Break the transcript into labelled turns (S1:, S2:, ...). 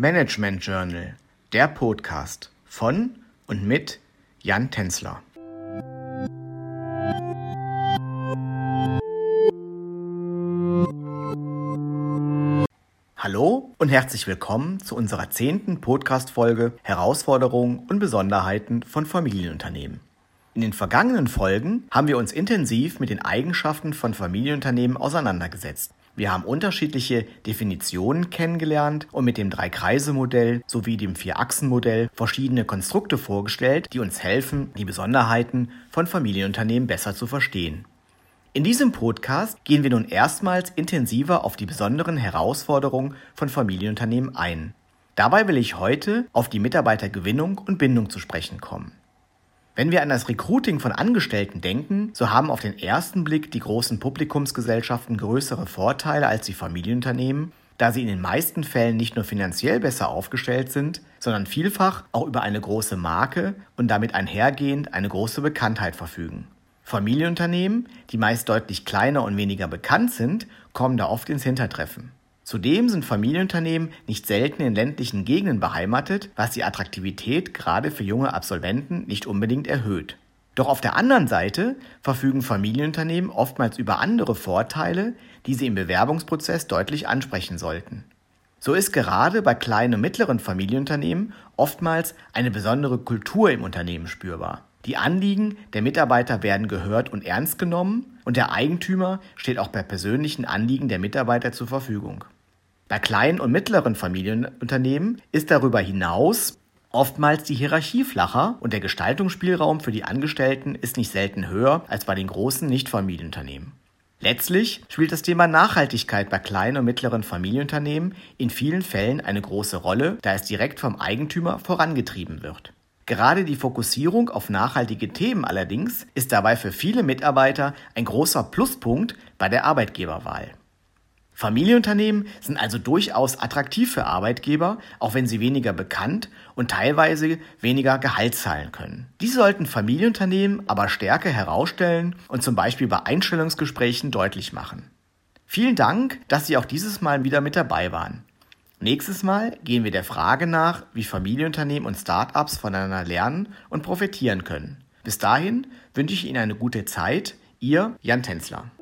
S1: Management Journal, der Podcast von und mit Jan Tenzler. Hallo und herzlich willkommen zu unserer zehnten Podcast-Folge Herausforderungen und Besonderheiten von Familienunternehmen. In den vergangenen Folgen haben wir uns intensiv mit den Eigenschaften von Familienunternehmen auseinandergesetzt. Wir haben unterschiedliche Definitionen kennengelernt und mit dem Drei-Kreise-Modell sowie dem Vier-Achsen-Modell verschiedene Konstrukte vorgestellt, die uns helfen, die Besonderheiten von Familienunternehmen besser zu verstehen. In diesem Podcast gehen wir nun erstmals intensiver auf die besonderen Herausforderungen von Familienunternehmen ein. Dabei will ich heute auf die Mitarbeitergewinnung und Bindung zu sprechen kommen. Wenn wir an das Recruiting von Angestellten denken, so haben auf den ersten Blick die großen Publikumsgesellschaften größere Vorteile als die Familienunternehmen, da sie in den meisten Fällen nicht nur finanziell besser aufgestellt sind, sondern vielfach auch über eine große Marke und damit einhergehend eine große Bekanntheit verfügen. Familienunternehmen, die meist deutlich kleiner und weniger bekannt sind, kommen da oft ins Hintertreffen. Zudem sind Familienunternehmen nicht selten in ländlichen Gegenden beheimatet, was die Attraktivität gerade für junge Absolventen nicht unbedingt erhöht. Doch auf der anderen Seite verfügen Familienunternehmen oftmals über andere Vorteile, die sie im Bewerbungsprozess deutlich ansprechen sollten. So ist gerade bei kleinen und mittleren Familienunternehmen oftmals eine besondere Kultur im Unternehmen spürbar. Die Anliegen der Mitarbeiter werden gehört und ernst genommen und der Eigentümer steht auch bei persönlichen Anliegen der Mitarbeiter zur Verfügung. Bei kleinen und mittleren Familienunternehmen ist darüber hinaus oftmals die Hierarchie flacher und der Gestaltungsspielraum für die Angestellten ist nicht selten höher als bei den großen Nichtfamilienunternehmen. Letztlich spielt das Thema Nachhaltigkeit bei kleinen und mittleren Familienunternehmen in vielen Fällen eine große Rolle, da es direkt vom Eigentümer vorangetrieben wird. Gerade die Fokussierung auf nachhaltige Themen allerdings ist dabei für viele Mitarbeiter ein großer Pluspunkt bei der Arbeitgeberwahl. Familienunternehmen sind also durchaus attraktiv für Arbeitgeber, auch wenn sie weniger bekannt und teilweise weniger Gehalt zahlen können. Dies sollten Familienunternehmen aber stärker herausstellen und zum Beispiel bei Einstellungsgesprächen deutlich machen. Vielen Dank, dass Sie auch dieses Mal wieder mit dabei waren. Nächstes Mal gehen wir der Frage nach, wie Familienunternehmen und Startups voneinander lernen und profitieren können. Bis dahin wünsche ich Ihnen eine gute Zeit. Ihr Jan Tänzler.